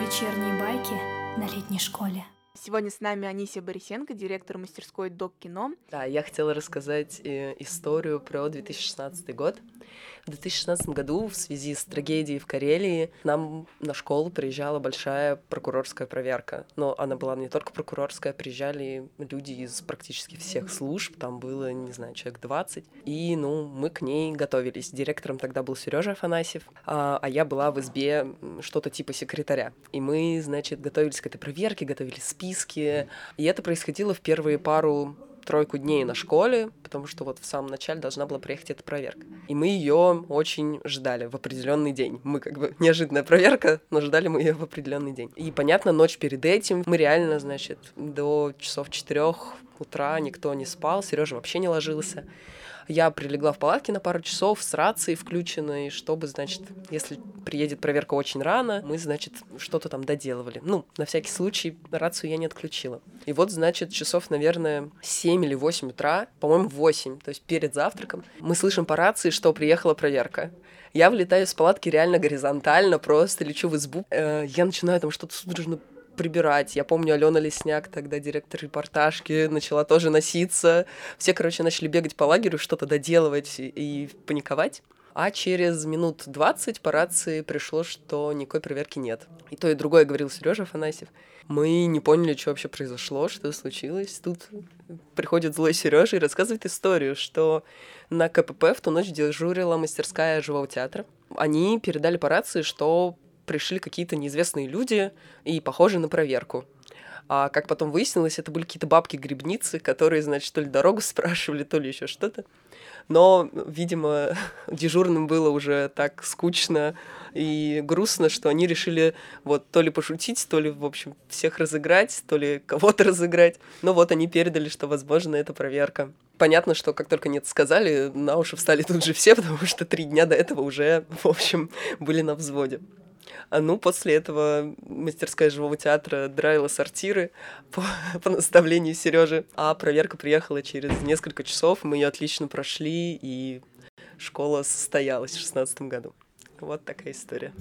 Вечерние байки на летней школе. Сегодня с нами Анисия Борисенко, директор мастерской Док Кино. Да, я хотела рассказать э, историю про 2016 год. В 2016 году в связи с трагедией в Карелии нам на школу приезжала большая прокурорская проверка. Но она была не только прокурорская, приезжали люди из практически всех служб, там было, не знаю, человек 20. И, ну, мы к ней готовились. Директором тогда был Сережа Афанасьев, а, а я была в избе что-то типа секретаря. И мы, значит, готовились к этой проверке, готовили списки. И это происходило в первые пару тройку дней на школе, потому что вот в самом начале должна была приехать эта проверка. И мы ее очень ждали в определенный день. Мы как бы неожиданная проверка, но ждали мы ее в определенный день. И понятно, ночь перед этим мы реально, значит, до часов четырех утра никто не спал, Сережа вообще не ложился. Я прилегла в палатке на пару часов с рацией включенной, чтобы, значит, если приедет проверка очень рано, мы, значит, что-то там доделывали. Ну, на всякий случай рацию я не отключила. И вот, значит, часов, наверное, 7 или 8 утра, по-моему, 8, то есть перед завтраком, мы слышим по рации, что приехала проверка. Я влетаю с палатки реально горизонтально, просто лечу в избу. Э, я начинаю там что-то судорожно прибирать. Я помню, Алена Лесняк, тогда директор репортажки, начала тоже носиться. Все, короче, начали бегать по лагерю, что-то доделывать и паниковать. А через минут 20 по рации пришло, что никакой проверки нет. И то, и другое говорил Сережа Афанасьев. Мы не поняли, что вообще произошло, что случилось. Тут приходит злой Сережа и рассказывает историю, что на КПП в ту ночь дежурила мастерская живого театра. Они передали по рации, что пришли какие-то неизвестные люди и похожие на проверку. А как потом выяснилось, это были какие-то бабки-грибницы, которые, значит, то ли дорогу спрашивали, то ли еще что-то. Но, видимо, дежурным было уже так скучно и грустно, что они решили вот то ли пошутить, то ли, в общем, всех разыграть, то ли кого-то разыграть. Но вот они передали, что, возможно, это проверка. Понятно, что как только нет сказали, на уши встали тут же все, потому что три дня до этого уже, в общем, были на взводе. А ну, после этого мастерская живого театра драила сортиры по, по наставлению Сережи. А проверка приехала через несколько часов, мы ее отлично прошли, и школа состоялась в шестнадцатом году. Вот такая история.